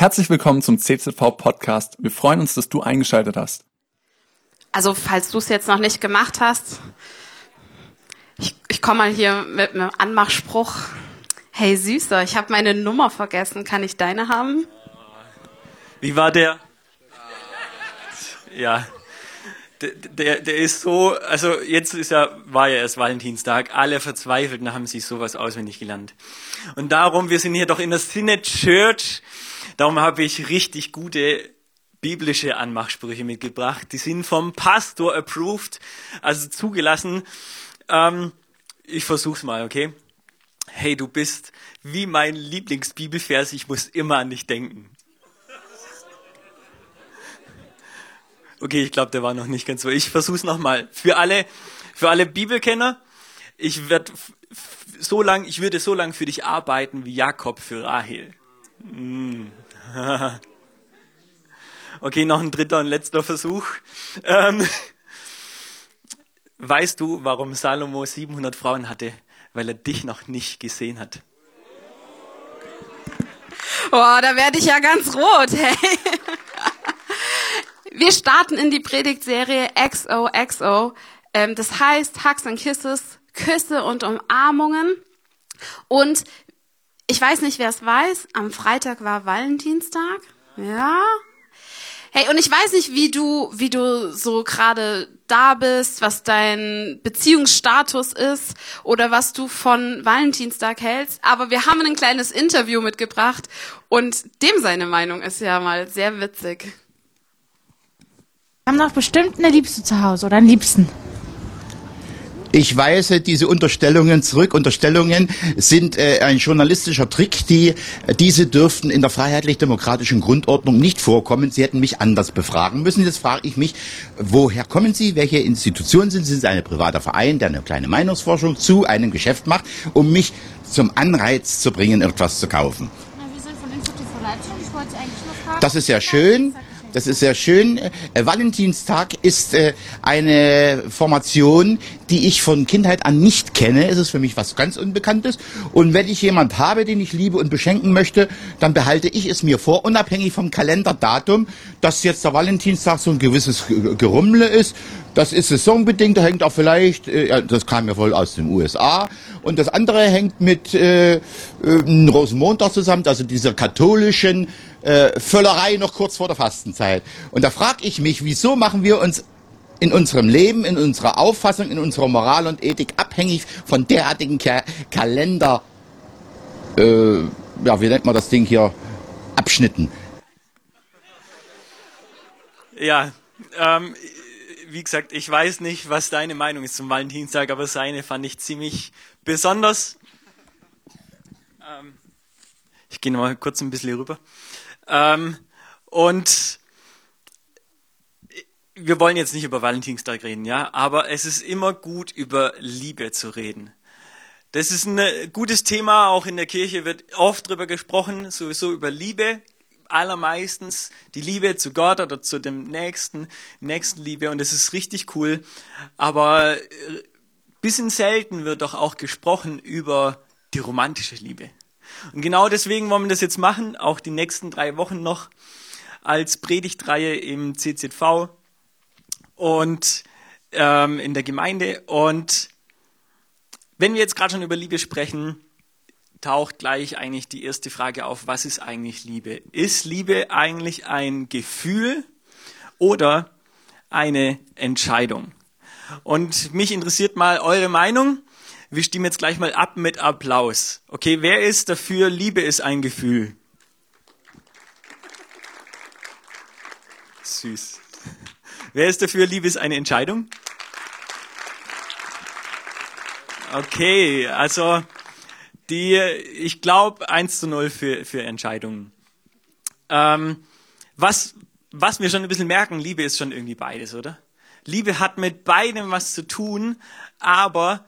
Herzlich willkommen zum CZV Podcast. Wir freuen uns, dass du eingeschaltet hast. Also, falls du es jetzt noch nicht gemacht hast, ich, ich komme mal hier mit einem Anmachspruch. Hey Süßer, ich habe meine Nummer vergessen. Kann ich deine haben? Wie war der? Ja. Der, der, der ist so, also jetzt ist ja, war ja erst Valentinstag, alle Verzweifelten haben sich sowas auswendig gelernt. Und darum, wir sind hier doch in der Synod Church, darum habe ich richtig gute biblische Anmachsprüche mitgebracht. Die sind vom Pastor approved, also zugelassen. Ähm, ich versuch's mal, okay? Hey, du bist wie mein Lieblingsbibelvers, ich muss immer an dich denken. Okay, ich glaube, der war noch nicht ganz so. Ich versuch's nochmal. Für alle, für alle Bibelkenner, ich werde so lang, ich würde so lang für dich arbeiten wie Jakob für Rahel. Mm. okay, noch ein dritter und letzter Versuch. Ähm, weißt du, warum Salomo 700 Frauen hatte? Weil er dich noch nicht gesehen hat. Boah, da werde ich ja ganz rot, hey. Wir starten in die Predigtserie XOXO. Ähm, das heißt Hugs and Kisses, Küsse und Umarmungen. Und ich weiß nicht, wer es weiß, am Freitag war Valentinstag. Ja. Hey, und ich weiß nicht, wie du, wie du so gerade da bist, was dein Beziehungsstatus ist oder was du von Valentinstag hältst. Aber wir haben ein kleines Interview mitgebracht und dem seine Meinung ist ja mal sehr witzig haben doch bestimmt eine Liebste zu Hause oder einen Liebsten. Ich weise diese Unterstellungen zurück. Unterstellungen sind äh, ein journalistischer Trick, die diese dürften in der freiheitlich-demokratischen Grundordnung nicht vorkommen. Sie hätten mich anders befragen müssen. Jetzt frage ich mich, woher kommen Sie? Welche Institution sind Sie? Sind Sie ein privater Verein, der eine kleine Meinungsforschung zu einem Geschäft macht, um mich zum Anreiz zu bringen, etwas zu kaufen? Na, wir sind von Institut für Leitung. Ich wollte eigentlich nur fragen. Das ist ja schön. Das ist sehr schön. Äh, Valentinstag ist äh, eine Formation, die ich von Kindheit an nicht kenne. Es ist für mich was ganz Unbekanntes. Und wenn ich jemand habe, den ich liebe und beschenken möchte, dann behalte ich es mir vor, unabhängig vom Kalenderdatum, dass jetzt der Valentinstag so ein gewisses Gerummle ist. Das ist saisonbedingt, da hängt auch vielleicht, äh, das kam ja wohl aus den USA. Und das andere hängt mit äh, äh, Rosenmontag zusammen, also dieser katholischen äh, Völlerei noch kurz vor der Fastenzeit. Und da frage ich mich, wieso machen wir uns in unserem Leben, in unserer Auffassung, in unserer Moral und Ethik abhängig von derartigen Ka Kalender, äh, ja, wie nennt man das Ding hier, Abschnitten. Ja, ähm, wie gesagt, ich weiß nicht, was deine Meinung ist zum Valentinstag, aber seine fand ich ziemlich besonders. Ähm, ich gehe mal kurz ein bisschen rüber. Ähm, und wir wollen jetzt nicht über Valentinstag reden, ja, aber es ist immer gut, über Liebe zu reden. Das ist ein gutes Thema, auch in der Kirche wird oft darüber gesprochen, sowieso über Liebe, allermeistens die Liebe zu Gott oder zu dem Nächsten, Nächstenliebe und das ist richtig cool, aber äh, bisschen selten wird doch auch gesprochen über die romantische Liebe. Und genau deswegen wollen wir das jetzt machen, auch die nächsten drei Wochen noch als Predigtreihe im CZV und ähm, in der Gemeinde. Und wenn wir jetzt gerade schon über Liebe sprechen, taucht gleich eigentlich die erste Frage auf, was ist eigentlich Liebe? Ist Liebe eigentlich ein Gefühl oder eine Entscheidung? Und mich interessiert mal eure Meinung. Wir stimmen jetzt gleich mal ab mit Applaus. Okay, wer ist dafür, Liebe ist ein Gefühl? Süß. Wer ist dafür, Liebe ist eine Entscheidung? Okay, also die, ich glaube, 1 zu 0 für, für Entscheidungen. Ähm, was, was wir schon ein bisschen merken, Liebe ist schon irgendwie beides, oder? Liebe hat mit beidem was zu tun, aber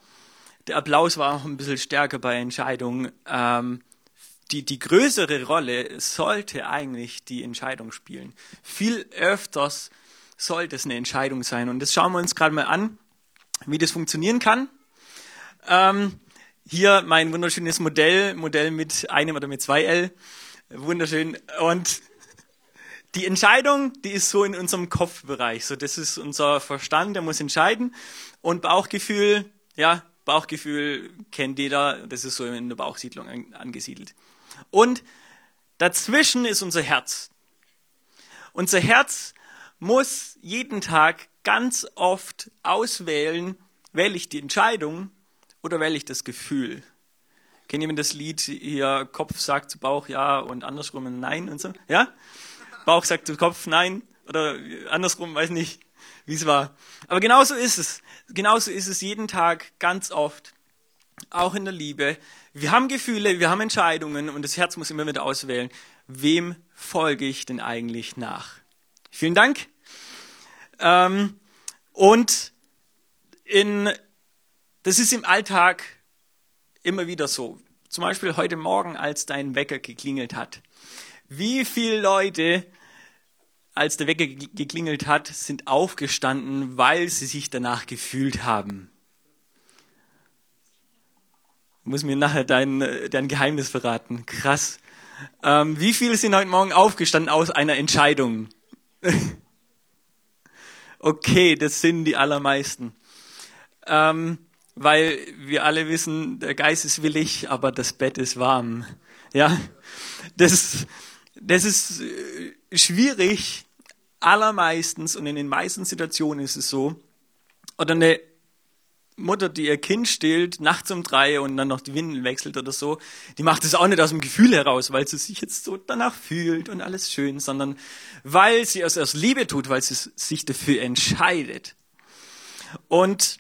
der Applaus war auch ein bisschen stärker bei Entscheidungen. Ähm, die, die größere Rolle sollte eigentlich die Entscheidung spielen. Viel öfters sollte es eine Entscheidung sein. Und das schauen wir uns gerade mal an, wie das funktionieren kann. Ähm, hier mein wunderschönes Modell, Modell mit einem oder mit zwei L. Wunderschön. Und die Entscheidung, die ist so in unserem Kopfbereich. So, das ist unser Verstand, der muss entscheiden. Und Bauchgefühl, ja, Bauchgefühl kennt jeder, das ist so in der Bauchsiedlung angesiedelt. Und dazwischen ist unser Herz. Unser Herz muss jeden Tag ganz oft auswählen, wähle ich die Entscheidung oder wähle ich das Gefühl. Kennt jemand das Lied hier, Kopf sagt zu Bauch ja und andersrum nein und so? Ja? Bauch sagt zu Kopf nein oder andersrum, weiß nicht, wie es war. Aber genauso ist es. Genauso ist es jeden Tag, ganz oft, auch in der Liebe. Wir haben Gefühle, wir haben Entscheidungen und das Herz muss immer wieder auswählen, wem folge ich denn eigentlich nach? Vielen Dank. Ähm, und in, das ist im Alltag immer wieder so. Zum Beispiel heute Morgen, als dein Wecker geklingelt hat. Wie viele Leute, als der Wecker geklingelt hat, sind aufgestanden, weil sie sich danach gefühlt haben? Muss mir nachher dein, dein Geheimnis verraten. Krass. Ähm, wie viele sind heute Morgen aufgestanden aus einer Entscheidung? okay, das sind die allermeisten. Ähm, weil wir alle wissen, der Geist ist willig, aber das Bett ist warm. Ja, das, das ist äh, schwierig, allermeistens und in den meisten Situationen ist es so. Oder eine Mutter, die ihr Kind stillt, nachts um drei und dann noch die Windeln wechselt oder so, die macht es auch nicht aus dem Gefühl heraus, weil sie sich jetzt so danach fühlt und alles schön, sondern weil sie es aus Liebe tut, weil sie sich dafür entscheidet. Und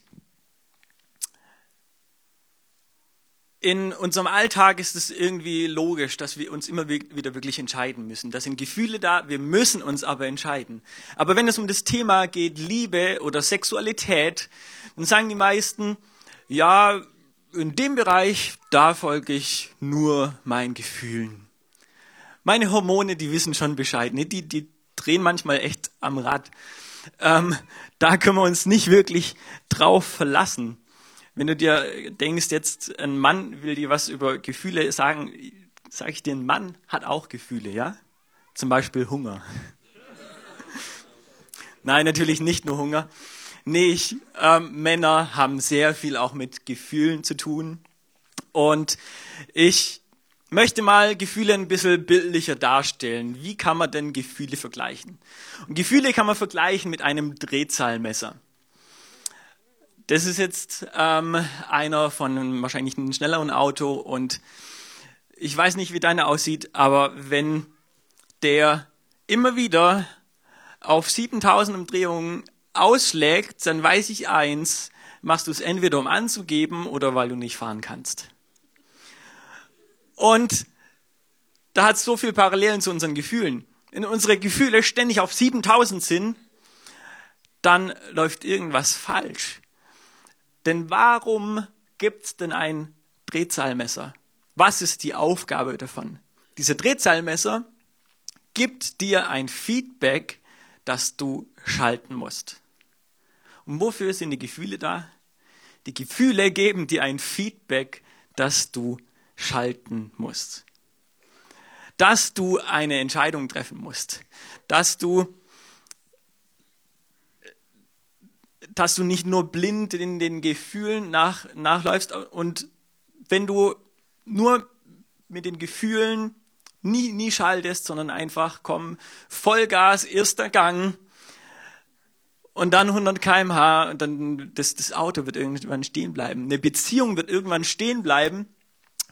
in unserem Alltag ist es irgendwie logisch, dass wir uns immer wieder wirklich entscheiden müssen. Da sind Gefühle da, wir müssen uns aber entscheiden. Aber wenn es um das Thema geht, Liebe oder Sexualität, dann sagen die meisten, ja, in dem Bereich, da folge ich nur meinen Gefühlen. Meine Hormone, die wissen schon Bescheid, ne? die, die drehen manchmal echt am Rad. Ähm, da können wir uns nicht wirklich drauf verlassen. Wenn du dir denkst, jetzt ein Mann will dir was über Gefühle sagen, sage ich dir, ein Mann hat auch Gefühle, ja? Zum Beispiel Hunger. Nein, natürlich nicht nur Hunger. Nee, ich, ähm, Männer haben sehr viel auch mit Gefühlen zu tun. Und ich möchte mal Gefühle ein bisschen bildlicher darstellen. Wie kann man denn Gefühle vergleichen? Und Gefühle kann man vergleichen mit einem Drehzahlmesser. Das ist jetzt ähm, einer von wahrscheinlich einem schnelleren Auto und ich weiß nicht, wie deine aussieht, aber wenn der immer wieder auf 7000 Umdrehungen ausschlägt, dann weiß ich eins, machst du es entweder um anzugeben oder weil du nicht fahren kannst. Und da hat es so viele Parallelen zu unseren Gefühlen. Wenn unsere Gefühle ständig auf 7000 sind, dann läuft irgendwas falsch. Denn warum gibt es denn ein Drehzahlmesser? Was ist die Aufgabe davon? Dieser Drehzahlmesser gibt dir ein Feedback, das du schalten musst. Und wofür sind die Gefühle da? Die Gefühle geben dir ein Feedback, das du schalten musst. Dass du eine Entscheidung treffen musst. Dass du dass du nicht nur blind in den Gefühlen nach, nachläufst und wenn du nur mit den Gefühlen nie, nie schaltest, sondern einfach komm, Vollgas, erster Gang und dann 100 kmh und dann das, das Auto wird irgendwann stehen bleiben. Eine Beziehung wird irgendwann stehen bleiben,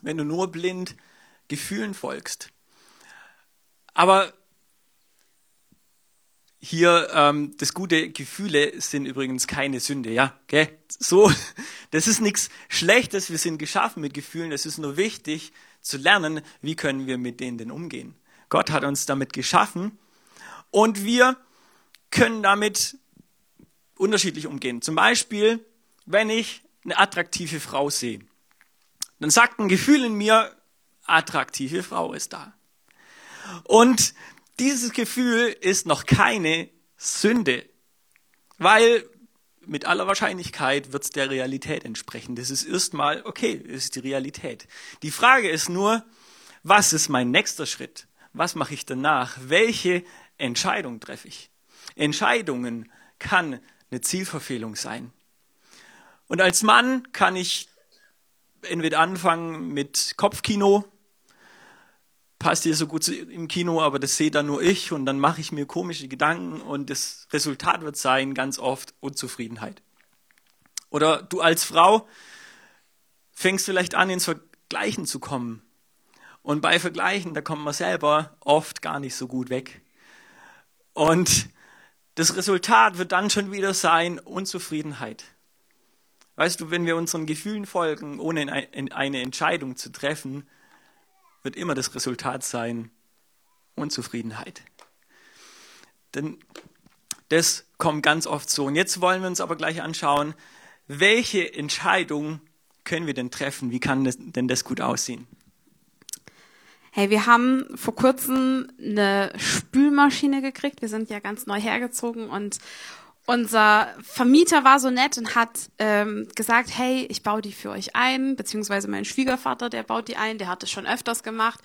wenn du nur blind Gefühlen folgst. Aber hier ähm, das gute Gefühle sind übrigens keine Sünde, ja, okay? So, das ist nichts Schlechtes. Wir sind geschaffen mit Gefühlen. Es ist nur wichtig zu lernen, wie können wir mit denen denn umgehen. Gott hat uns damit geschaffen und wir können damit unterschiedlich umgehen. Zum Beispiel, wenn ich eine attraktive Frau sehe, dann sagt ein Gefühl in mir, attraktive Frau ist da. Und dieses Gefühl ist noch keine Sünde, weil mit aller Wahrscheinlichkeit wird es der Realität entsprechen. Das ist erstmal, okay, das ist die Realität. Die Frage ist nur, was ist mein nächster Schritt? was mache ich danach? Welche Entscheidung treffe ich? Entscheidungen kann eine Zielverfehlung sein. Und als Mann kann ich entweder anfangen mit Kopfkino, passt hier so gut im Kino, aber das sehe dann nur ich und dann mache ich mir komische Gedanken und das Resultat wird sein ganz oft Unzufriedenheit. Oder du als Frau fängst vielleicht an, ins Vergleichen zu kommen. Und bei Vergleichen, da kommt man selber oft gar nicht so gut weg. Und das Resultat wird dann schon wieder sein Unzufriedenheit. Weißt du, wenn wir unseren Gefühlen folgen, ohne eine Entscheidung zu treffen, wird immer das Resultat sein Unzufriedenheit. Denn das kommt ganz oft so. Und jetzt wollen wir uns aber gleich anschauen, welche Entscheidung können wir denn treffen? Wie kann das, denn das gut aussehen? Hey, wir haben vor kurzem eine Spülmaschine gekriegt. Wir sind ja ganz neu hergezogen und unser Vermieter war so nett und hat ähm, gesagt, hey, ich baue die für euch ein, beziehungsweise mein Schwiegervater, der baut die ein, der hat es schon öfters gemacht.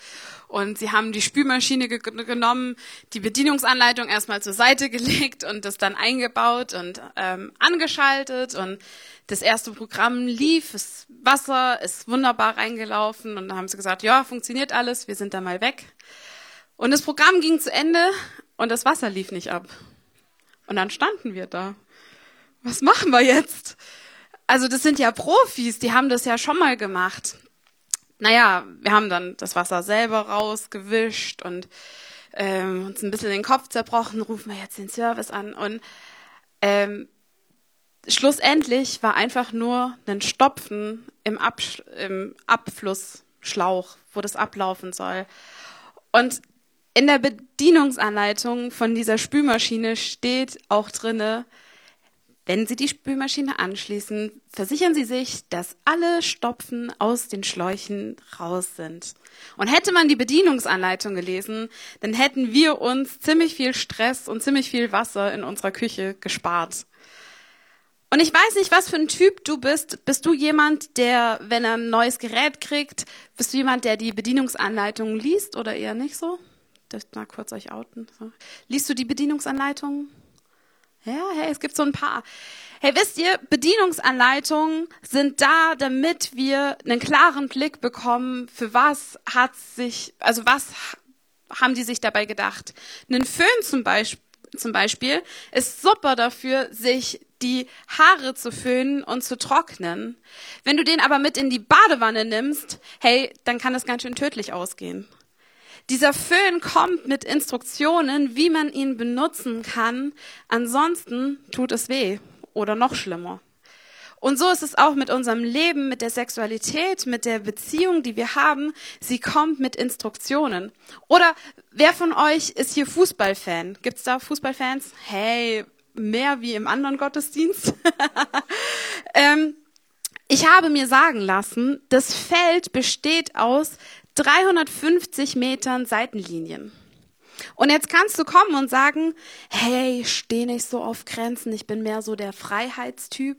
Und sie haben die Spülmaschine ge genommen, die Bedienungsanleitung erstmal zur Seite gelegt und das dann eingebaut und ähm, angeschaltet. Und das erste Programm lief, das Wasser ist wunderbar reingelaufen und dann haben sie gesagt, ja, funktioniert alles, wir sind da mal weg. Und das Programm ging zu Ende und das Wasser lief nicht ab. Und dann standen wir da. Was machen wir jetzt? Also das sind ja Profis, die haben das ja schon mal gemacht. Naja, wir haben dann das Wasser selber rausgewischt und ähm, uns ein bisschen den Kopf zerbrochen, rufen wir jetzt den Service an. Und ähm, schlussendlich war einfach nur ein Stopfen im, Absch im Abflussschlauch, wo das ablaufen soll. Und in der Bedienungsanleitung von dieser Spülmaschine steht auch drinne, wenn Sie die Spülmaschine anschließen, versichern Sie sich, dass alle Stopfen aus den Schläuchen raus sind. Und hätte man die Bedienungsanleitung gelesen, dann hätten wir uns ziemlich viel Stress und ziemlich viel Wasser in unserer Küche gespart. Und ich weiß nicht, was für ein Typ du bist. Bist du jemand, der, wenn er ein neues Gerät kriegt, bist du jemand, der die Bedienungsanleitung liest oder eher nicht so? Darf mal kurz euch outen. So. Liest du die Bedienungsanleitungen? Ja, hey, es gibt so ein paar. Hey, wisst ihr, Bedienungsanleitungen sind da, damit wir einen klaren Blick bekommen, für was hat sich, also was haben die sich dabei gedacht. Einen Föhn zum Beispiel, zum Beispiel ist super dafür, sich die Haare zu föhnen und zu trocknen. Wenn du den aber mit in die Badewanne nimmst, hey, dann kann das ganz schön tödlich ausgehen. Dieser Föhn kommt mit Instruktionen, wie man ihn benutzen kann. Ansonsten tut es weh oder noch schlimmer. Und so ist es auch mit unserem Leben, mit der Sexualität, mit der Beziehung, die wir haben. Sie kommt mit Instruktionen. Oder wer von euch ist hier Fußballfan? Gibt's da Fußballfans? Hey, mehr wie im anderen Gottesdienst. ähm, ich habe mir sagen lassen, das Feld besteht aus 350 Metern Seitenlinien. Und jetzt kannst du kommen und sagen, hey, ich stehe nicht so auf Grenzen, ich bin mehr so der Freiheitstyp.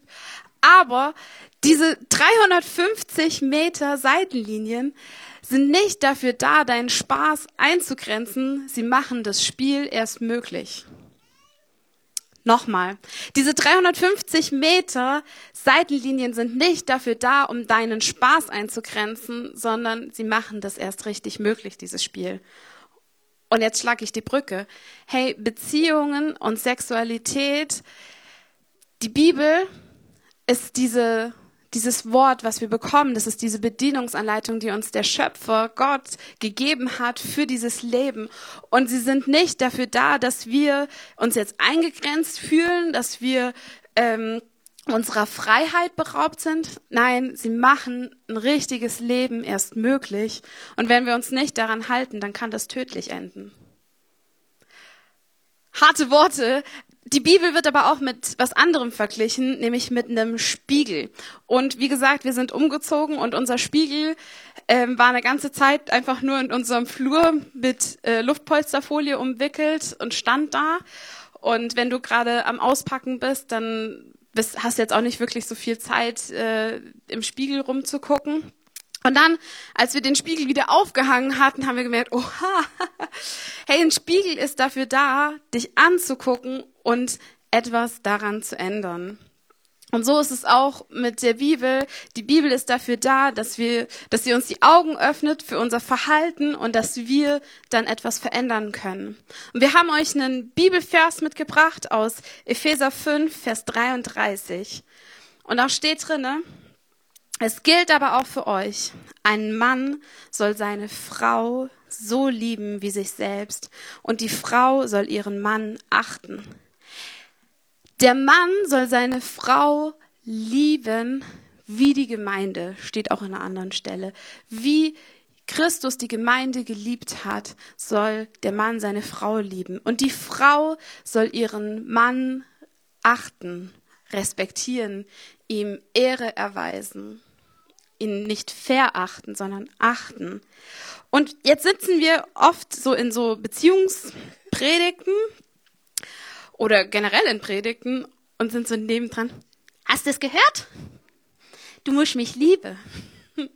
Aber diese 350 Meter Seitenlinien sind nicht dafür da, deinen Spaß einzugrenzen, sie machen das Spiel erst möglich. Nochmal, diese 350 Meter Seitenlinien sind nicht dafür da, um deinen Spaß einzugrenzen, sondern sie machen das erst richtig möglich, dieses Spiel. Und jetzt schlage ich die Brücke. Hey, Beziehungen und Sexualität, die Bibel ist diese dieses Wort, was wir bekommen, das ist diese Bedienungsanleitung, die uns der Schöpfer Gott gegeben hat für dieses Leben. Und sie sind nicht dafür da, dass wir uns jetzt eingegrenzt fühlen, dass wir ähm, unserer Freiheit beraubt sind. Nein, sie machen ein richtiges Leben erst möglich. Und wenn wir uns nicht daran halten, dann kann das tödlich enden. Harte Worte, die Bibel wird aber auch mit was anderem verglichen, nämlich mit einem Spiegel. Und wie gesagt, wir sind umgezogen und unser Spiegel ähm, war eine ganze Zeit einfach nur in unserem Flur mit äh, Luftpolsterfolie umwickelt und stand da. Und wenn du gerade am Auspacken bist, dann bist, hast jetzt auch nicht wirklich so viel Zeit, äh, im Spiegel rumzugucken. Und dann, als wir den Spiegel wieder aufgehangen hatten, haben wir gemerkt, oha, hey, ein Spiegel ist dafür da, dich anzugucken und etwas daran zu ändern. Und so ist es auch mit der Bibel. Die Bibel ist dafür da, dass wir, dass sie uns die Augen öffnet für unser Verhalten und dass wir dann etwas verändern können. Und wir haben euch einen Bibelvers mitgebracht aus Epheser 5, Vers 33. Und da steht drinne, es gilt aber auch für euch. Ein Mann soll seine Frau so lieben wie sich selbst und die Frau soll ihren Mann achten. Der Mann soll seine Frau lieben wie die Gemeinde, steht auch an einer anderen Stelle. Wie Christus die Gemeinde geliebt hat, soll der Mann seine Frau lieben. Und die Frau soll ihren Mann achten, respektieren, ihm Ehre erweisen ihn nicht verachten, sondern achten. Und jetzt sitzen wir oft so in so Beziehungspredigten oder generell in Predigten und sind so nebendran. Hast du es gehört? Du musst mich lieben.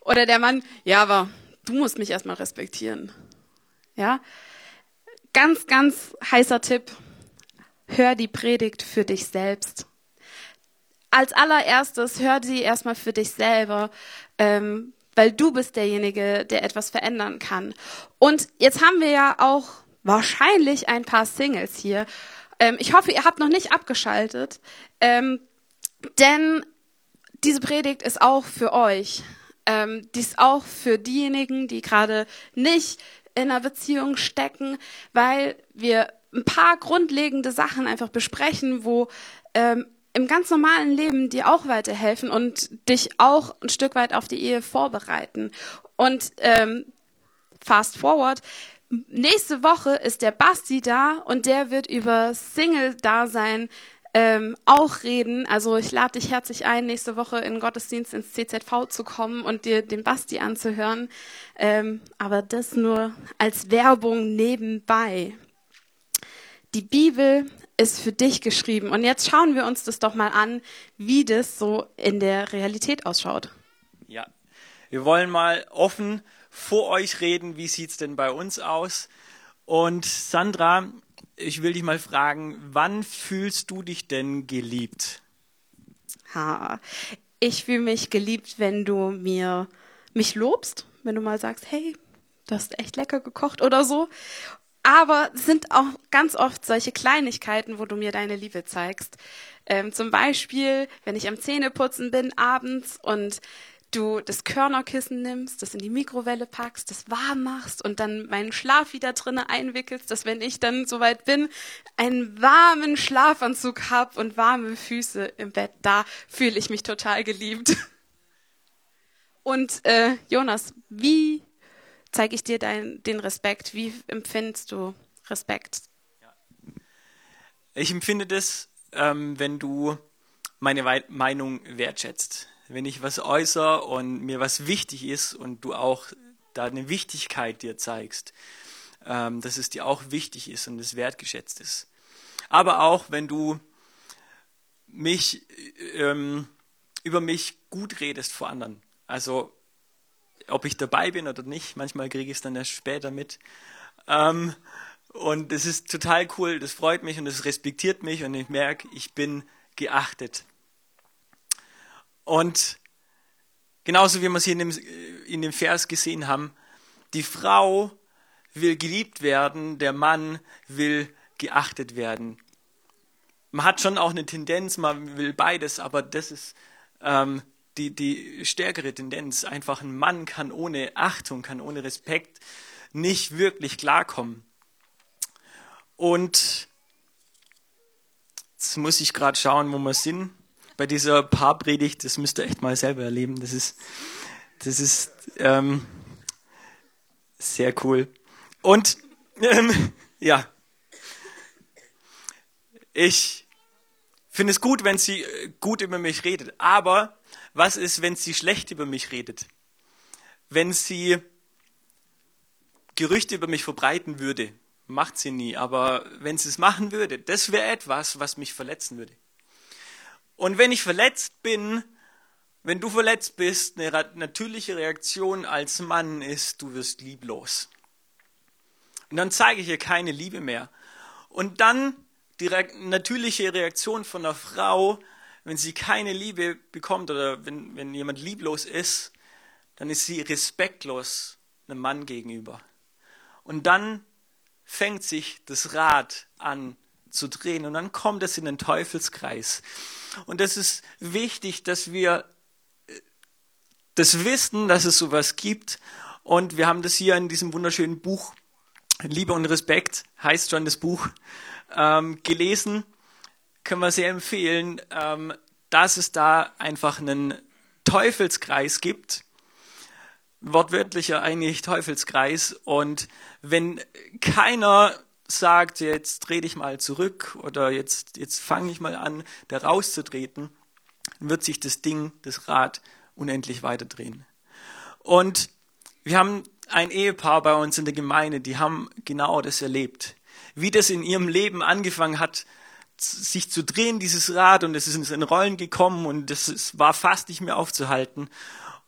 Oder der Mann, ja, aber du musst mich erstmal respektieren. Ja? Ganz, ganz heißer Tipp. Hör die Predigt für dich selbst als allererstes hör sie erstmal für dich selber, ähm, weil du bist derjenige, der etwas verändern kann. Und jetzt haben wir ja auch wahrscheinlich ein paar Singles hier. Ähm, ich hoffe, ihr habt noch nicht abgeschaltet, ähm, denn diese Predigt ist auch für euch. Ähm, die ist auch für diejenigen, die gerade nicht in einer Beziehung stecken, weil wir ein paar grundlegende Sachen einfach besprechen, wo ähm, im ganz normalen Leben dir auch weiterhelfen und dich auch ein Stück weit auf die Ehe vorbereiten. Und ähm, fast forward, nächste Woche ist der Basti da und der wird über Single-Dasein ähm, auch reden. Also ich lade dich herzlich ein, nächste Woche in Gottesdienst ins CZV zu kommen und dir den Basti anzuhören. Ähm, aber das nur als Werbung nebenbei. Die Bibel ist für dich geschrieben. Und jetzt schauen wir uns das doch mal an, wie das so in der Realität ausschaut. Ja, wir wollen mal offen vor euch reden, wie sieht es denn bei uns aus? Und Sandra, ich will dich mal fragen, wann fühlst du dich denn geliebt? Ha, ich fühle mich geliebt, wenn du mir mich lobst, wenn du mal sagst, hey, du hast echt lecker gekocht oder so. Aber es sind auch ganz oft solche Kleinigkeiten, wo du mir deine Liebe zeigst. Ähm, zum Beispiel, wenn ich am Zähneputzen bin abends und du das Körnerkissen nimmst, das in die Mikrowelle packst, das warm machst und dann meinen Schlaf wieder drinnen einwickelst, dass wenn ich dann soweit bin, einen warmen Schlafanzug hab und warme Füße im Bett, da fühle ich mich total geliebt. Und äh, Jonas, wie zeige ich dir dein, den Respekt? Wie empfindest du Respekt? Ich empfinde das, ähm, wenn du meine We Meinung wertschätzt. Wenn ich was äußere und mir was wichtig ist und du auch da eine Wichtigkeit dir zeigst, ähm, dass es dir auch wichtig ist und es wertgeschätzt ist. Aber auch wenn du mich ähm, über mich gut redest vor anderen. Also ob ich dabei bin oder nicht. Manchmal kriege ich es dann erst später mit. Ähm, und es ist total cool, das freut mich und es respektiert mich und ich merke, ich bin geachtet. Und genauso wie wir es hier in dem, in dem Vers gesehen haben, die Frau will geliebt werden, der Mann will geachtet werden. Man hat schon auch eine Tendenz, man will beides, aber das ist ähm, die, die stärkere Tendenz. Einfach ein Mann kann ohne Achtung, kann ohne Respekt nicht wirklich klarkommen. Und jetzt muss ich gerade schauen, wo wir sind. Bei dieser Paarpredigt, das müsst ihr echt mal selber erleben. Das ist, das ist ähm, sehr cool. Und ähm, ja, ich finde es gut, wenn sie gut über mich redet. Aber was ist, wenn sie schlecht über mich redet? Wenn sie Gerüchte über mich verbreiten würde, macht sie nie, aber wenn sie es machen würde, das wäre etwas, was mich verletzen würde. Und wenn ich verletzt bin, wenn du verletzt bist, eine natürliche Reaktion als Mann ist, du wirst lieblos. Und dann zeige ich ihr keine Liebe mehr. Und dann die natürliche Reaktion von einer Frau, wenn sie keine Liebe bekommt oder wenn, wenn jemand lieblos ist, dann ist sie respektlos einem Mann gegenüber. Und dann fängt sich das Rad an zu drehen und dann kommt es in den Teufelskreis. Und es ist wichtig, dass wir äh, das wissen, dass es sowas gibt. Und wir haben das hier in diesem wunderschönen Buch, Liebe und Respekt, heißt schon das Buch, ähm, gelesen. Können wir sehr empfehlen, ähm, dass es da einfach einen Teufelskreis gibt. Wortwörtlicher eigentlich Teufelskreis. Und wenn keiner sagt, jetzt dreh dich mal zurück oder jetzt, jetzt fange ich mal an, da rauszutreten, wird sich das Ding, das Rad unendlich weiterdrehen. Und wir haben ein Ehepaar bei uns in der Gemeinde, die haben genau das erlebt. Wie das in ihrem Leben angefangen hat, sich zu drehen, dieses Rad, und es ist in Rollen gekommen und es war fast nicht mehr aufzuhalten.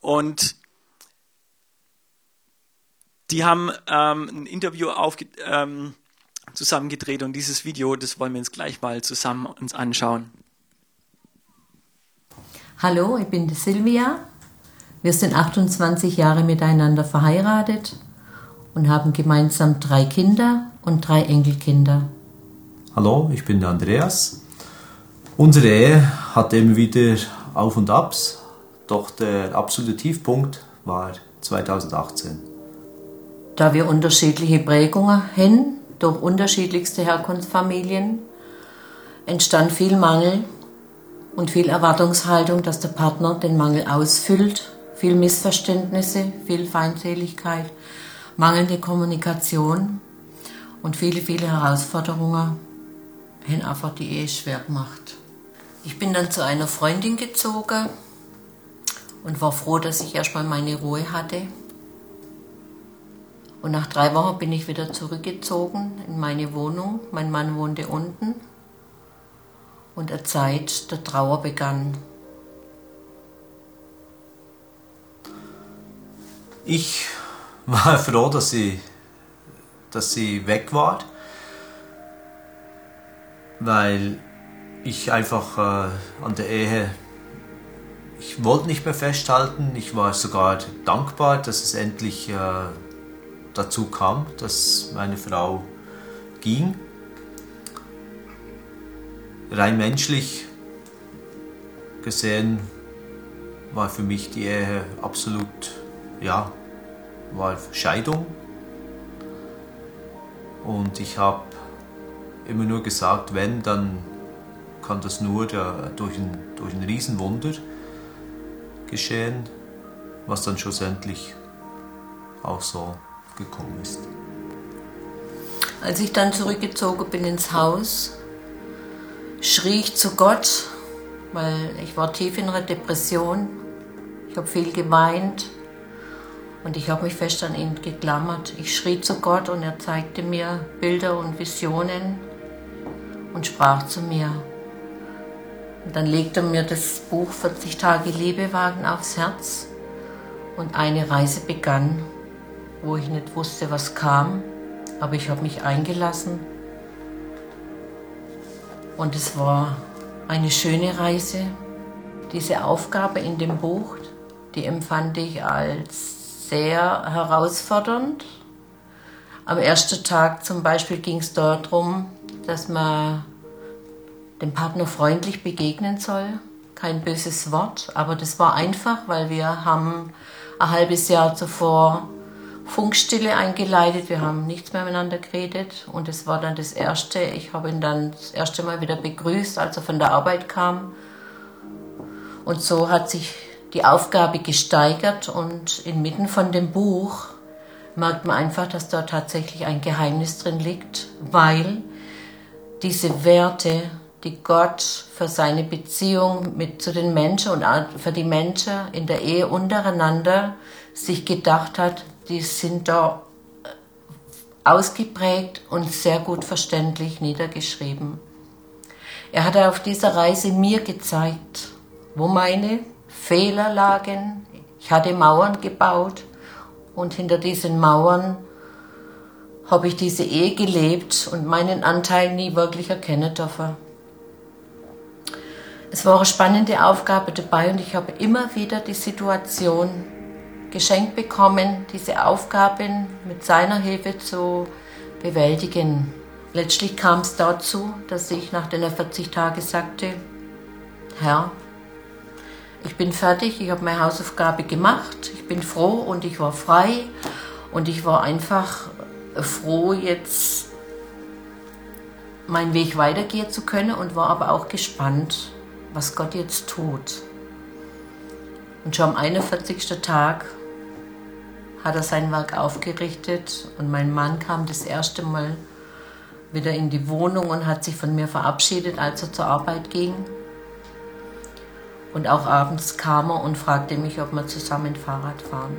Und die haben ähm, ein Interview aufge ähm, zusammengedreht und dieses Video, das wollen wir uns gleich mal zusammen uns anschauen. Hallo, ich bin Silvia. Wir sind 28 Jahre miteinander verheiratet und haben gemeinsam drei Kinder und drei Enkelkinder. Hallo, ich bin der Andreas. Unsere Ehe hat immer wieder Auf und Abs, doch der absolute Tiefpunkt war 2018. Da wir unterschiedliche Prägungen haben, durch unterschiedlichste Herkunftsfamilien entstand viel Mangel und viel Erwartungshaltung, dass der Partner den Mangel ausfüllt, viel Missverständnisse, viel Feindseligkeit, mangelnde Kommunikation und viele, viele Herausforderungen haben einfach die Ehe schwer gemacht. Ich bin dann zu einer Freundin gezogen und war froh, dass ich erstmal meine Ruhe hatte und nach drei Wochen bin ich wieder zurückgezogen in meine Wohnung. Mein Mann wohnte unten. Und eine Zeit der Trauer begann. Ich war froh, dass sie, dass sie weg war, weil ich einfach äh, an der Ehe, ich wollte nicht mehr festhalten. Ich war sogar dankbar, dass es endlich äh, dazu kam, dass meine Frau ging. Rein menschlich gesehen war für mich die Ehe absolut, ja, war Scheidung. Und ich habe immer nur gesagt, wenn, dann kann das nur der, durch, ein, durch ein Riesenwunder geschehen, was dann schlussendlich auch so gekommen ist. Als ich dann zurückgezogen bin ins Haus, schrie ich zu Gott, weil ich war tief in einer Depression. Ich habe viel geweint und ich habe mich fest an ihn geklammert. Ich schrie zu Gott und er zeigte mir Bilder und Visionen und sprach zu mir. Und dann legte er mir das Buch 40 Tage Liebewagen aufs Herz und eine Reise begann wo ich nicht wusste, was kam, aber ich habe mich eingelassen. Und es war eine schöne Reise. Diese Aufgabe in dem Buch, die empfand ich als sehr herausfordernd. Am ersten Tag zum Beispiel ging es darum, dass man dem Partner freundlich begegnen soll. Kein böses Wort, aber das war einfach, weil wir haben ein halbes Jahr zuvor Funkstille eingeleitet. Wir haben nichts mehr miteinander geredet. Und es war dann das erste. Ich habe ihn dann das erste Mal wieder begrüßt, als er von der Arbeit kam. Und so hat sich die Aufgabe gesteigert und inmitten von dem Buch merkt man einfach, dass da tatsächlich ein Geheimnis drin liegt, weil diese Werte, die Gott für seine Beziehung mit zu den Menschen und für die Menschen in der Ehe untereinander sich gedacht hat, die sind da äh, ausgeprägt und sehr gut verständlich niedergeschrieben. Er hat auf dieser Reise mir gezeigt, wo meine Fehler lagen. Ich hatte Mauern gebaut und hinter diesen Mauern habe ich diese Ehe gelebt und meinen Anteil nie wirklich erkennen dürfen. Es war eine spannende Aufgabe dabei und ich habe immer wieder die Situation geschenkt bekommen, diese Aufgaben mit seiner Hilfe zu bewältigen. Letztlich kam es dazu, dass ich nach den 40 Tagen sagte, Herr, ich bin fertig, ich habe meine Hausaufgabe gemacht, ich bin froh und ich war frei und ich war einfach froh, jetzt meinen Weg weitergehen zu können und war aber auch gespannt, was Gott jetzt tut. Und schon am 41. Tag hat er sein Werk aufgerichtet und mein Mann kam das erste Mal wieder in die Wohnung und hat sich von mir verabschiedet, als er zur Arbeit ging. Und auch abends kam er und fragte mich, ob wir zusammen Fahrrad fahren.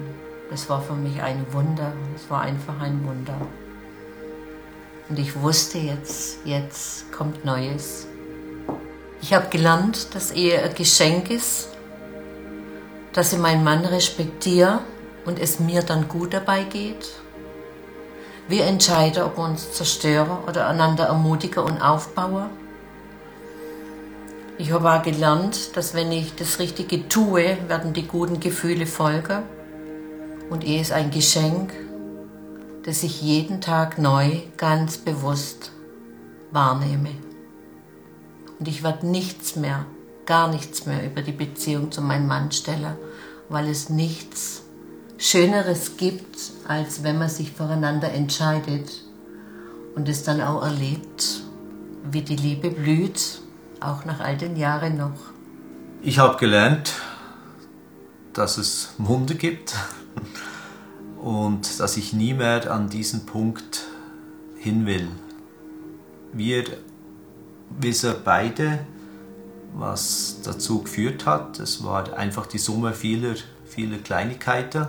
Das war für mich ein Wunder. Es war einfach ein Wunder. Und ich wusste jetzt, jetzt kommt Neues. Ich habe gelernt, dass Ehe ein Geschenk ist, dass ich meinen Mann respektiere und es mir dann gut dabei geht. Wir entscheiden, ob wir uns zerstören oder einander ermutigen und aufbauen. Ich habe auch gelernt, dass wenn ich das Richtige tue, werden die guten Gefühle folgen. Und Ehe ist ein Geschenk, das ich jeden Tag neu ganz bewusst wahrnehme. Und ich werde nichts mehr, gar nichts mehr über die Beziehung zu meinem Mann stellen, weil es nichts Schöneres gibt, als wenn man sich voreinander entscheidet und es dann auch erlebt, wie die Liebe blüht auch nach all den Jahren noch. Ich habe gelernt, dass es Wunder gibt und dass ich nie mehr an diesen Punkt hin will. Wir wissen beide, was dazu geführt hat. Es war einfach die Summe vieler, vieler Kleinigkeiten,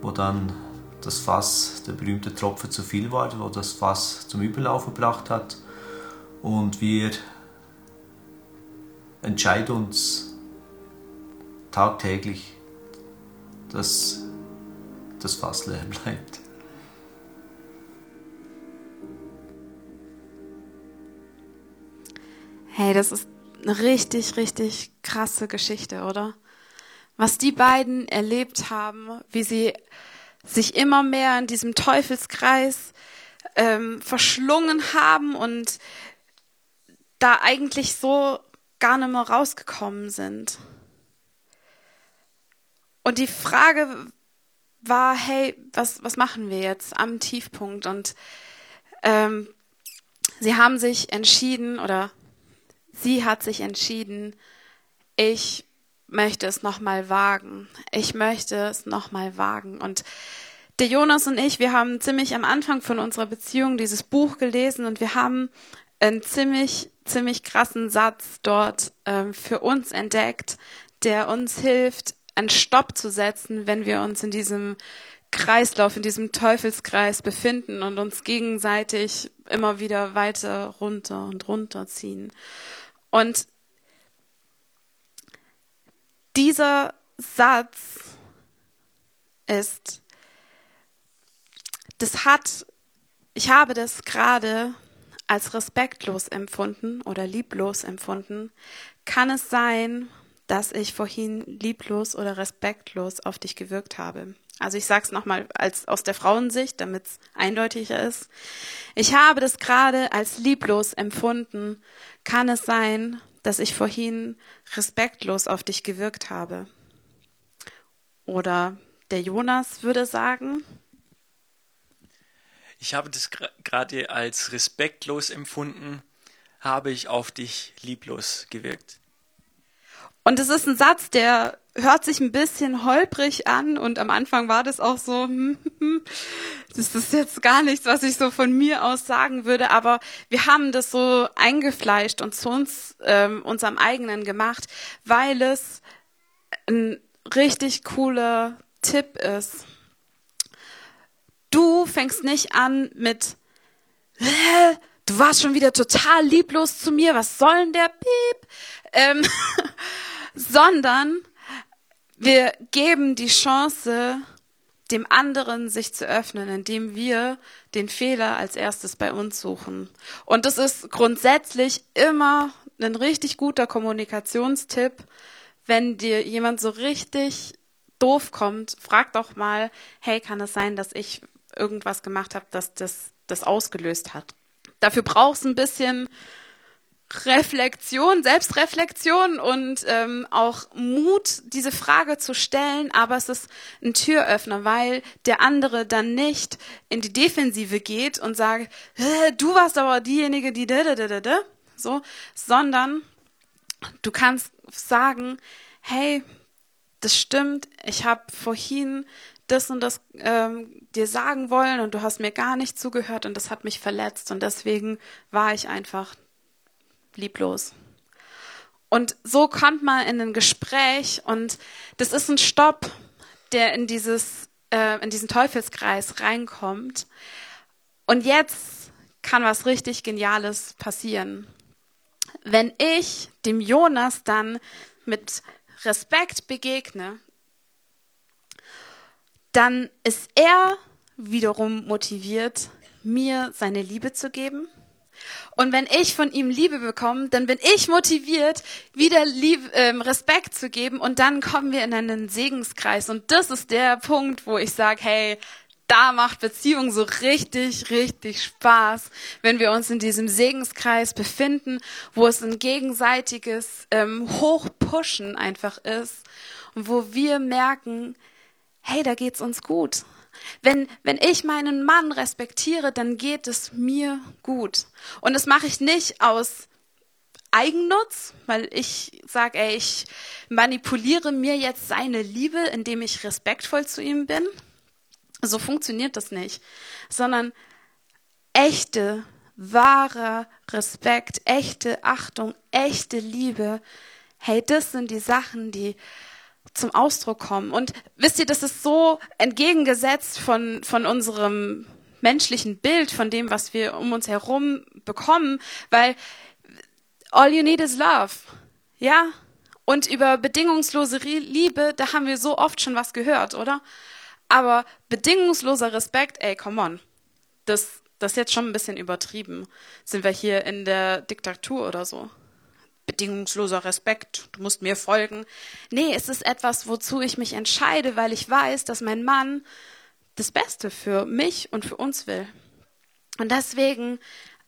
wo dann das Fass, der berühmte Tropfen zu viel war, wo das Fass zum Überlaufen gebracht hat. Und wir entscheide uns tagtäglich, dass das Fass leer bleibt. Hey, das ist eine richtig, richtig krasse Geschichte, oder? Was die beiden erlebt haben, wie sie sich immer mehr in diesem Teufelskreis ähm, verschlungen haben und da eigentlich so gar nicht mehr rausgekommen sind. Und die Frage war, hey, was, was machen wir jetzt am Tiefpunkt? Und ähm, sie haben sich entschieden, oder sie hat sich entschieden, ich möchte es nochmal wagen. Ich möchte es nochmal wagen. Und der Jonas und ich, wir haben ziemlich am Anfang von unserer Beziehung dieses Buch gelesen und wir haben einen ziemlich, ziemlich krassen Satz dort ähm, für uns entdeckt, der uns hilft, einen Stopp zu setzen, wenn wir uns in diesem Kreislauf, in diesem Teufelskreis befinden und uns gegenseitig immer wieder weiter runter und runter ziehen. Und dieser Satz ist, das hat, ich habe das gerade als respektlos empfunden oder lieblos empfunden, kann es sein, dass ich vorhin lieblos oder respektlos auf dich gewirkt habe. Also ich sage es nochmal aus der Frauensicht, damit es eindeutiger ist. Ich habe das gerade als lieblos empfunden. Kann es sein, dass ich vorhin respektlos auf dich gewirkt habe? Oder der Jonas würde sagen, ich habe das gerade als respektlos empfunden, habe ich auf dich lieblos gewirkt. Und es ist ein Satz, der hört sich ein bisschen holprig an und am Anfang war das auch so, das ist jetzt gar nichts, was ich so von mir aus sagen würde, aber wir haben das so eingefleischt und zu uns, ähm, unserem eigenen gemacht, weil es ein richtig cooler Tipp ist. Du fängst nicht an mit, du warst schon wieder total lieblos zu mir, was soll denn der Piep? Ähm, sondern Wir geben die Chance, dem anderen sich zu öffnen, indem wir den Fehler als erstes bei uns suchen. Und das ist grundsätzlich immer ein richtig guter Kommunikationstipp. Wenn dir jemand so richtig doof kommt, frag doch mal, hey, kann es sein, dass ich irgendwas gemacht habe, dass das das ausgelöst hat? Dafür brauchst du ein bisschen Reflexion, Selbstreflexion und ähm, auch Mut, diese Frage zu stellen, aber es ist ein Türöffner, weil der andere dann nicht in die Defensive geht und sagt, du warst aber diejenige, die so, sondern du kannst sagen, hey, das stimmt, ich habe vorhin das und das ähm, dir sagen wollen und du hast mir gar nicht zugehört und das hat mich verletzt und deswegen war ich einfach lieblos. Und so kommt man in ein Gespräch und das ist ein Stopp, der in dieses, äh, in diesen Teufelskreis reinkommt. Und jetzt kann was richtig Geniales passieren. Wenn ich dem Jonas dann mit Respekt begegne, dann ist er wiederum motiviert, mir seine Liebe zu geben und wenn ich von ihm Liebe bekomme, dann bin ich motiviert, wieder Liebe, ähm, Respekt zu geben und dann kommen wir in einen Segenskreis. Und das ist der Punkt, wo ich sage, hey, da macht Beziehung so richtig, richtig Spaß, wenn wir uns in diesem Segenskreis befinden, wo es ein gegenseitiges ähm, Hochpushen einfach ist und wo wir merken, hey, da geht's uns gut. Wenn, wenn ich meinen Mann respektiere, dann geht es mir gut. Und das mache ich nicht aus Eigennutz, weil ich sage, ey, ich manipuliere mir jetzt seine Liebe, indem ich respektvoll zu ihm bin. So funktioniert das nicht, sondern echte, wahrer Respekt, echte Achtung, echte Liebe. Hey, das sind die Sachen, die zum Ausdruck kommen. Und wisst ihr, das ist so entgegengesetzt von, von unserem menschlichen Bild, von dem, was wir um uns herum bekommen, weil all you need is love. Ja? Und über bedingungslose Liebe, da haben wir so oft schon was gehört, oder? Aber bedingungsloser Respekt, ey, come on. Das, das ist jetzt schon ein bisschen übertrieben. Sind wir hier in der Diktatur oder so? Bedingungsloser Respekt, du musst mir folgen. Nee, es ist etwas, wozu ich mich entscheide, weil ich weiß, dass mein Mann das Beste für mich und für uns will. Und deswegen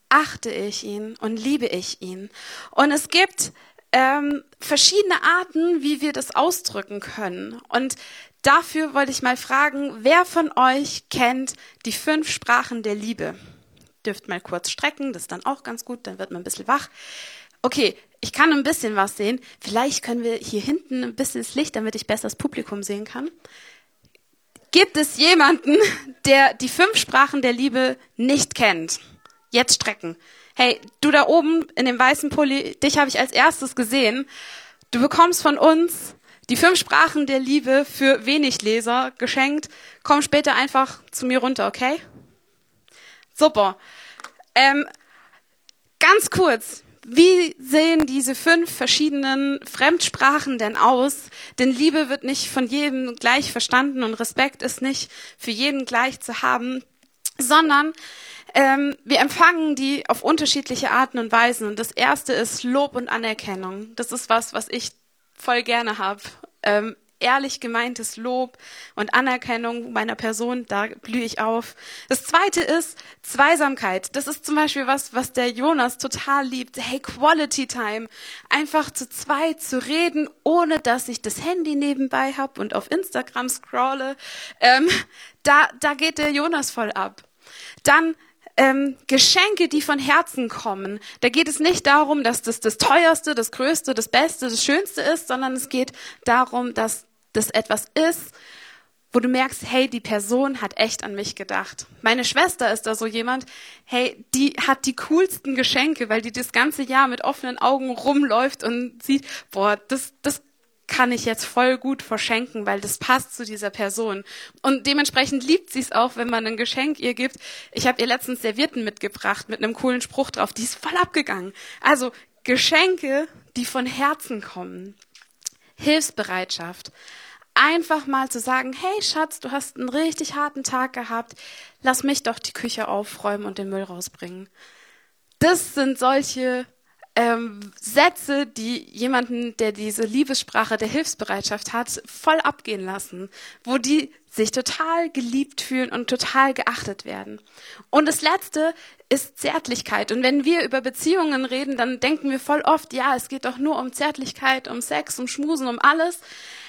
achte ich ihn und liebe ich ihn. Und es gibt ähm, verschiedene Arten, wie wir das ausdrücken können. Und dafür wollte ich mal fragen, wer von euch kennt die fünf Sprachen der Liebe? Dürft mal kurz strecken, das ist dann auch ganz gut, dann wird man ein bisschen wach. Okay, ich kann ein bisschen was sehen. Vielleicht können wir hier hinten ein bisschen das Licht, damit ich besser das Publikum sehen kann. Gibt es jemanden, der die fünf Sprachen der Liebe nicht kennt? Jetzt strecken. Hey, du da oben in dem weißen Pulli, dich habe ich als erstes gesehen. Du bekommst von uns die fünf Sprachen der Liebe für wenig Leser geschenkt. Komm später einfach zu mir runter, okay? Super. Ähm, ganz kurz, wie sehen diese fünf verschiedenen Fremdsprachen denn aus? Denn Liebe wird nicht von jedem gleich verstanden und Respekt ist nicht für jeden gleich zu haben, sondern ähm, wir empfangen die auf unterschiedliche Arten und Weisen. Und das erste ist Lob und Anerkennung. Das ist was, was ich voll gerne habe. Ähm, ehrlich gemeintes Lob und Anerkennung meiner Person, da blühe ich auf. Das zweite ist Zweisamkeit. Das ist zum Beispiel was, was der Jonas total liebt. Hey, Quality Time. Einfach zu zweit zu reden, ohne dass ich das Handy nebenbei habe und auf Instagram scrolle. Ähm, da, da geht der Jonas voll ab. Dann ähm, Geschenke, die von Herzen kommen. Da geht es nicht darum, dass das das teuerste, das größte, das beste, das schönste ist, sondern es geht darum, dass das etwas ist, wo du merkst, hey, die Person hat echt an mich gedacht. Meine Schwester ist da so jemand, hey, die hat die coolsten Geschenke, weil die das ganze Jahr mit offenen Augen rumläuft und sieht, boah, das, das kann ich jetzt voll gut verschenken, weil das passt zu dieser Person. Und dementsprechend liebt sie es auch, wenn man ein Geschenk ihr gibt. Ich habe ihr letztens Servierten mitgebracht mit einem coolen Spruch drauf, die ist voll abgegangen. Also Geschenke, die von Herzen kommen. Hilfsbereitschaft. Einfach mal zu sagen, hey Schatz, du hast einen richtig harten Tag gehabt, lass mich doch die Küche aufräumen und den Müll rausbringen. Das sind solche ähm, Sätze, die jemanden, der diese Liebessprache der Hilfsbereitschaft hat, voll abgehen lassen, wo die sich total geliebt fühlen und total geachtet werden. Und das Letzte ist Zärtlichkeit. Und wenn wir über Beziehungen reden, dann denken wir voll oft, ja, es geht doch nur um Zärtlichkeit, um Sex, um Schmusen, um alles.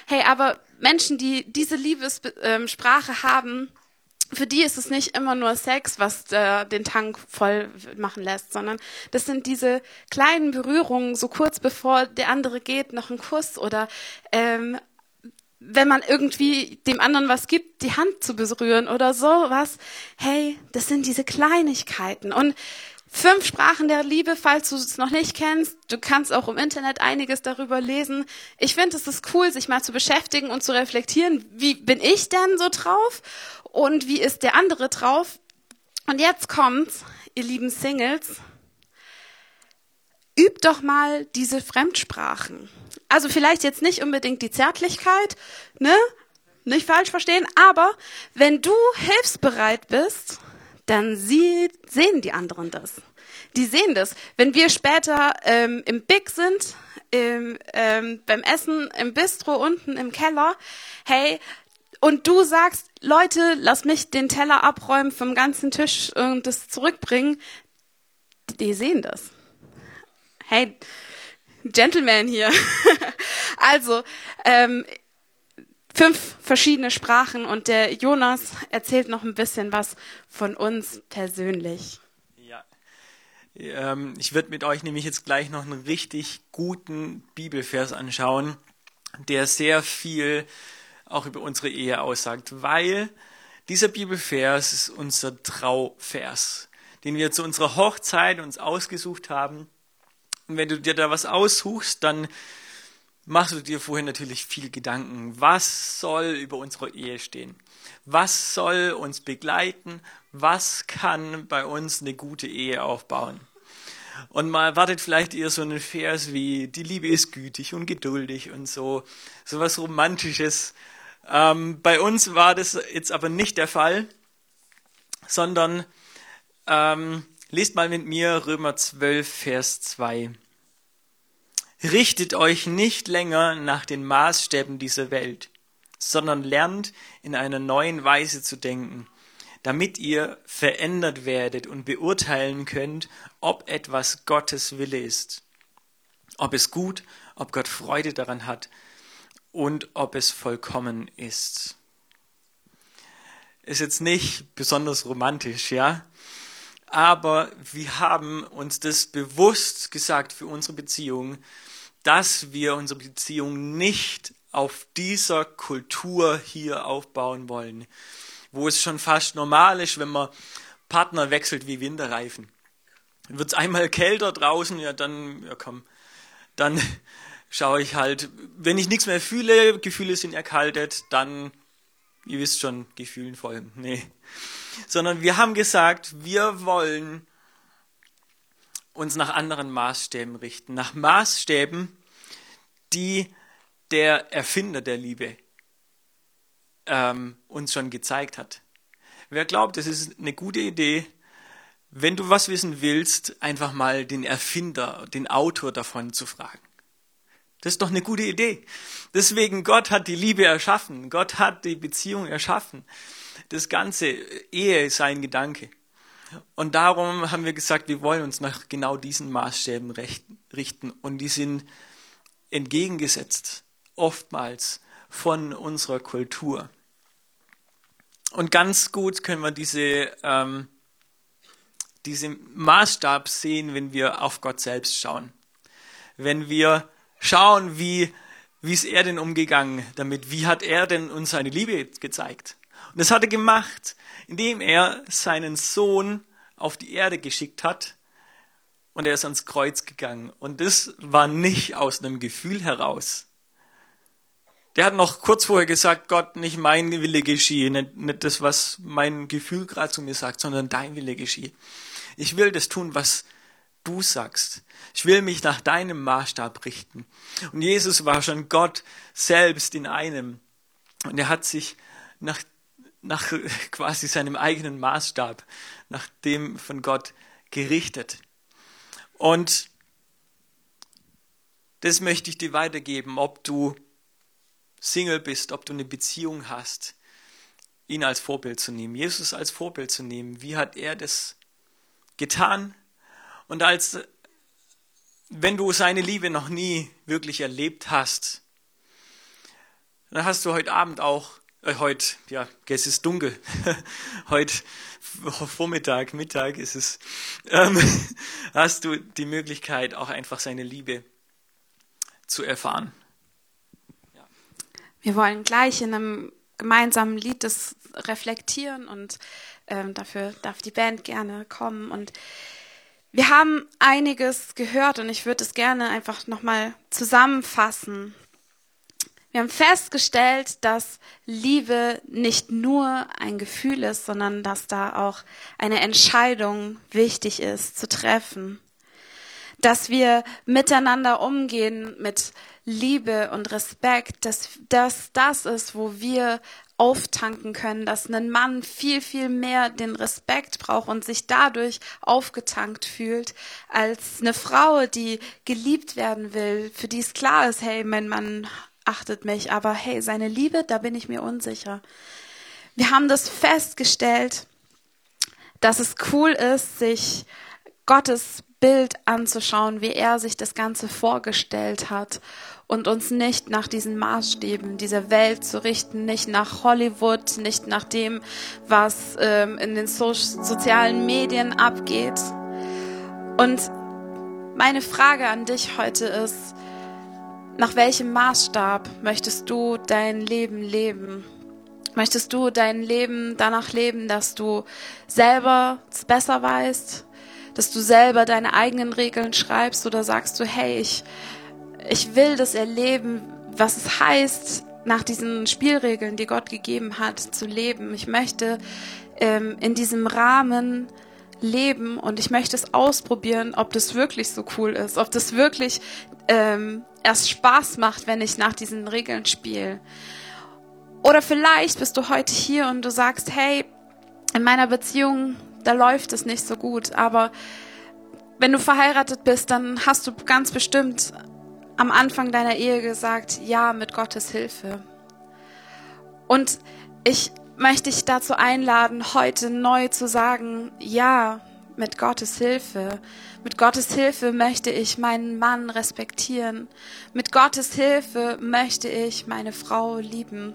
Hey, aber Menschen, die diese Liebessprache haben, für die ist es nicht immer nur Sex, was äh, den Tank voll machen lässt, sondern das sind diese kleinen Berührungen, so kurz bevor der andere geht, noch ein Kuss oder ähm, wenn man irgendwie dem anderen was gibt, die Hand zu berühren oder so was. Hey, das sind diese Kleinigkeiten. Und fünf Sprachen der Liebe, falls du es noch nicht kennst, du kannst auch im Internet einiges darüber lesen. Ich finde, es ist cool, sich mal zu beschäftigen und zu reflektieren, wie bin ich denn so drauf und wie ist der andere drauf. Und jetzt kommt's, ihr lieben Singles. Übt doch mal diese Fremdsprachen. Also vielleicht jetzt nicht unbedingt die Zärtlichkeit, ne? Nicht falsch verstehen, aber wenn du hilfsbereit bist, dann sie, sehen die anderen das. Die sehen das. Wenn wir später ähm, im Big sind, im, ähm, beim Essen im Bistro unten im Keller, hey, und du sagst, Leute, lass mich den Teller abräumen vom ganzen Tisch und das zurückbringen, die sehen das. Hey, Gentleman hier. also, ähm, fünf verschiedene Sprachen und der Jonas erzählt noch ein bisschen was von uns persönlich. Ja. Ähm, ich würde mit euch nämlich jetzt gleich noch einen richtig guten Bibelvers anschauen, der sehr viel auch über unsere Ehe aussagt, weil dieser Bibelvers ist unser Trauvers, den wir zu unserer Hochzeit uns ausgesucht haben und wenn du dir da was aussuchst, dann machst du dir vorher natürlich viel Gedanken. Was soll über unsere Ehe stehen? Was soll uns begleiten? Was kann bei uns eine gute Ehe aufbauen? Und mal erwartet vielleicht eher so einen Vers wie, die Liebe ist gütig und geduldig und so, so was Romantisches. Ähm, bei uns war das jetzt aber nicht der Fall, sondern ähm, Lest mal mit mir Römer 12, Vers 2. Richtet euch nicht länger nach den Maßstäben dieser Welt, sondern lernt in einer neuen Weise zu denken, damit ihr verändert werdet und beurteilen könnt, ob etwas Gottes Wille ist, ob es gut, ob Gott Freude daran hat und ob es vollkommen ist. Ist jetzt nicht besonders romantisch, ja? aber wir haben uns das bewusst gesagt für unsere Beziehung, dass wir unsere Beziehung nicht auf dieser Kultur hier aufbauen wollen, wo es schon fast normal ist, wenn man Partner wechselt wie Winterreifen. Wird es einmal kälter draußen, ja dann, ja komm, dann schaue ich halt, wenn ich nichts mehr fühle, Gefühle sind erkaltet, dann, ihr wisst schon, Gefühlen folgen. Nee sondern wir haben gesagt, wir wollen uns nach anderen Maßstäben richten, nach Maßstäben, die der Erfinder der Liebe ähm, uns schon gezeigt hat. Wer glaubt, es ist eine gute Idee, wenn du was wissen willst, einfach mal den Erfinder, den Autor davon zu fragen. Das ist doch eine gute Idee. Deswegen, Gott hat die Liebe erschaffen. Gott hat die Beziehung erschaffen das ganze Ehe ist ein Gedanke. Und darum haben wir gesagt, wir wollen uns nach genau diesen Maßstäben richten. Und die sind entgegengesetzt, oftmals von unserer Kultur. Und ganz gut können wir diese, ähm, diesen Maßstab sehen, wenn wir auf Gott selbst schauen. Wenn wir schauen, wie, wie ist er denn umgegangen damit? Wie hat er denn uns seine Liebe gezeigt? Und das hat er gemacht, indem er seinen Sohn auf die Erde geschickt hat und er ist ans Kreuz gegangen. Und das war nicht aus einem Gefühl heraus. Der hat noch kurz vorher gesagt, Gott, nicht mein Wille geschehe, nicht, nicht das, was mein Gefühl gerade zu mir sagt, sondern dein Wille geschehe. Ich will das tun, was du sagst. Ich will mich nach deinem Maßstab richten. Und Jesus war schon Gott selbst in einem. Und er hat sich nach, nach quasi seinem eigenen Maßstab, nach dem von Gott gerichtet. Und das möchte ich dir weitergeben, ob du Single bist, ob du eine Beziehung hast, ihn als Vorbild zu nehmen, Jesus als Vorbild zu nehmen. Wie hat er das getan? Und als wenn du seine Liebe noch nie wirklich erlebt hast, dann hast du heute Abend auch, äh, heute, ja, es ist dunkel, heute Vormittag, Mittag ist es, ähm, hast du die Möglichkeit, auch einfach seine Liebe zu erfahren. Ja. Wir wollen gleich in einem gemeinsamen Lied das reflektieren und ähm, dafür darf die Band gerne kommen und wir haben einiges gehört und ich würde es gerne einfach nochmal zusammenfassen. Wir haben festgestellt, dass Liebe nicht nur ein Gefühl ist, sondern dass da auch eine Entscheidung wichtig ist zu treffen. Dass wir miteinander umgehen mit Liebe und Respekt, dass das das ist, wo wir auftanken können, dass ein Mann viel, viel mehr den Respekt braucht und sich dadurch aufgetankt fühlt, als eine Frau, die geliebt werden will, für die es klar ist, hey, mein Mann achtet mich, aber hey, seine Liebe, da bin ich mir unsicher. Wir haben das festgestellt, dass es cool ist, sich Gottes Bild anzuschauen, wie er sich das Ganze vorgestellt hat und uns nicht nach diesen Maßstäben dieser Welt zu richten, nicht nach Hollywood, nicht nach dem, was ähm, in den so sozialen Medien abgeht. Und meine Frage an dich heute ist, nach welchem Maßstab möchtest du dein Leben leben? Möchtest du dein Leben danach leben, dass du selber es besser weißt, dass du selber deine eigenen Regeln schreibst oder sagst du, hey, ich ich will das erleben, was es heißt, nach diesen Spielregeln, die Gott gegeben hat, zu leben. Ich möchte ähm, in diesem Rahmen leben und ich möchte es ausprobieren, ob das wirklich so cool ist, ob das wirklich ähm, erst Spaß macht, wenn ich nach diesen Regeln spiele. Oder vielleicht bist du heute hier und du sagst, hey, in meiner Beziehung, da läuft es nicht so gut, aber wenn du verheiratet bist, dann hast du ganz bestimmt am Anfang deiner Ehe gesagt, ja, mit Gottes Hilfe. Und ich möchte dich dazu einladen, heute neu zu sagen, ja, mit Gottes Hilfe. Mit Gottes Hilfe möchte ich meinen Mann respektieren. Mit Gottes Hilfe möchte ich meine Frau lieben.